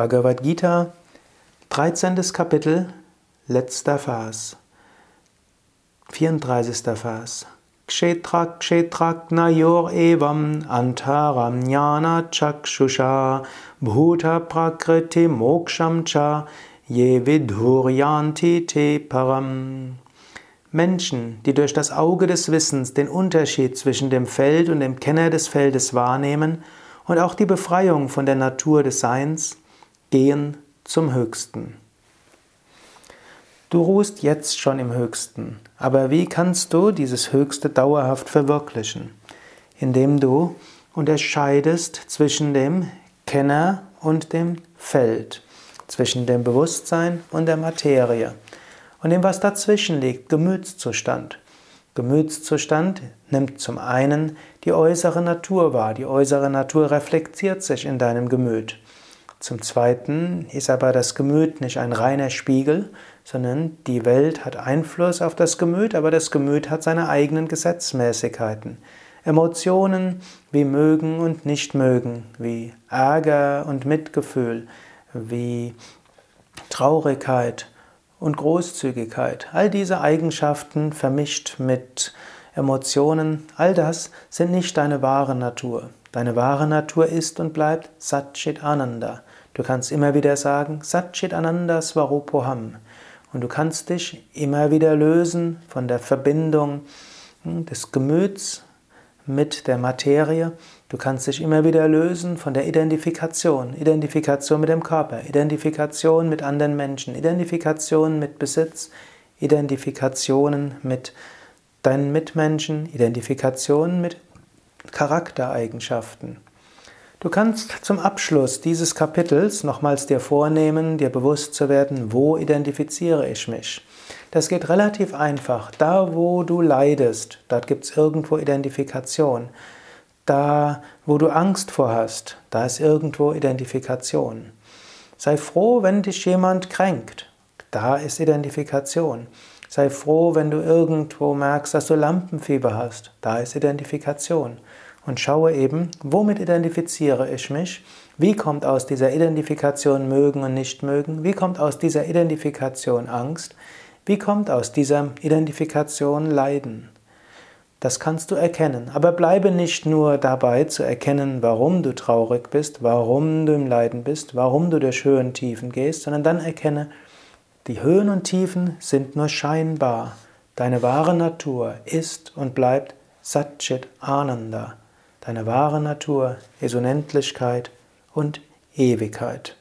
Bhagavad Gita, 13. Kapitel, letzter Vers. 34. Vers. Kshetra kshetrak nayor evam antaram jnana chakshusha bhuta prakriti moksham cha vidhuryanti te param. Menschen, die durch das Auge des Wissens den Unterschied zwischen dem Feld und dem Kenner des Feldes wahrnehmen und auch die Befreiung von der Natur des Seins, Gehen zum Höchsten. Du ruhst jetzt schon im Höchsten, aber wie kannst du dieses Höchste dauerhaft verwirklichen? Indem du unterscheidest zwischen dem Kenner und dem Feld, zwischen dem Bewusstsein und der Materie und dem, was dazwischen liegt, Gemütszustand. Gemütszustand nimmt zum einen die äußere Natur wahr, die äußere Natur reflektiert sich in deinem Gemüt. Zum Zweiten ist aber das Gemüt nicht ein reiner Spiegel, sondern die Welt hat Einfluss auf das Gemüt, aber das Gemüt hat seine eigenen Gesetzmäßigkeiten. Emotionen wie mögen und nicht mögen, wie Ärger und Mitgefühl, wie Traurigkeit und Großzügigkeit, all diese Eigenschaften vermischt mit Emotionen, all das sind nicht deine wahre Natur. Deine wahre Natur ist und bleibt Satchit Ananda. Du kannst immer wieder sagen, Satchit Ananda Svarupoham. Und du kannst dich immer wieder lösen von der Verbindung hm, des Gemüts mit der Materie. Du kannst dich immer wieder lösen von der Identifikation. Identifikation mit dem Körper, Identifikation mit anderen Menschen, Identifikation mit Besitz, Identifikationen mit deinen Mitmenschen, Identifikationen mit Charaktereigenschaften. Du kannst zum Abschluss dieses Kapitels nochmals dir vornehmen, dir bewusst zu werden, wo identifiziere ich mich. Das geht relativ einfach. Da, wo du leidest, dort gibt es irgendwo Identifikation. Da, wo du Angst vor hast, da ist irgendwo Identifikation. Sei froh, wenn dich jemand kränkt. Da ist Identifikation. Sei froh, wenn du irgendwo merkst, dass du Lampenfieber hast. Da ist Identifikation und schaue eben, womit identifiziere ich mich, wie kommt aus dieser Identifikation mögen und nicht mögen, wie kommt aus dieser Identifikation Angst, wie kommt aus dieser Identifikation Leiden. Das kannst du erkennen, aber bleibe nicht nur dabei zu erkennen, warum du traurig bist, warum du im Leiden bist, warum du durch Höhen und Tiefen gehst, sondern dann erkenne, die Höhen und Tiefen sind nur scheinbar. Deine wahre Natur ist und bleibt Satchit Ananda. Deine wahre Natur ist Unendlichkeit und Ewigkeit.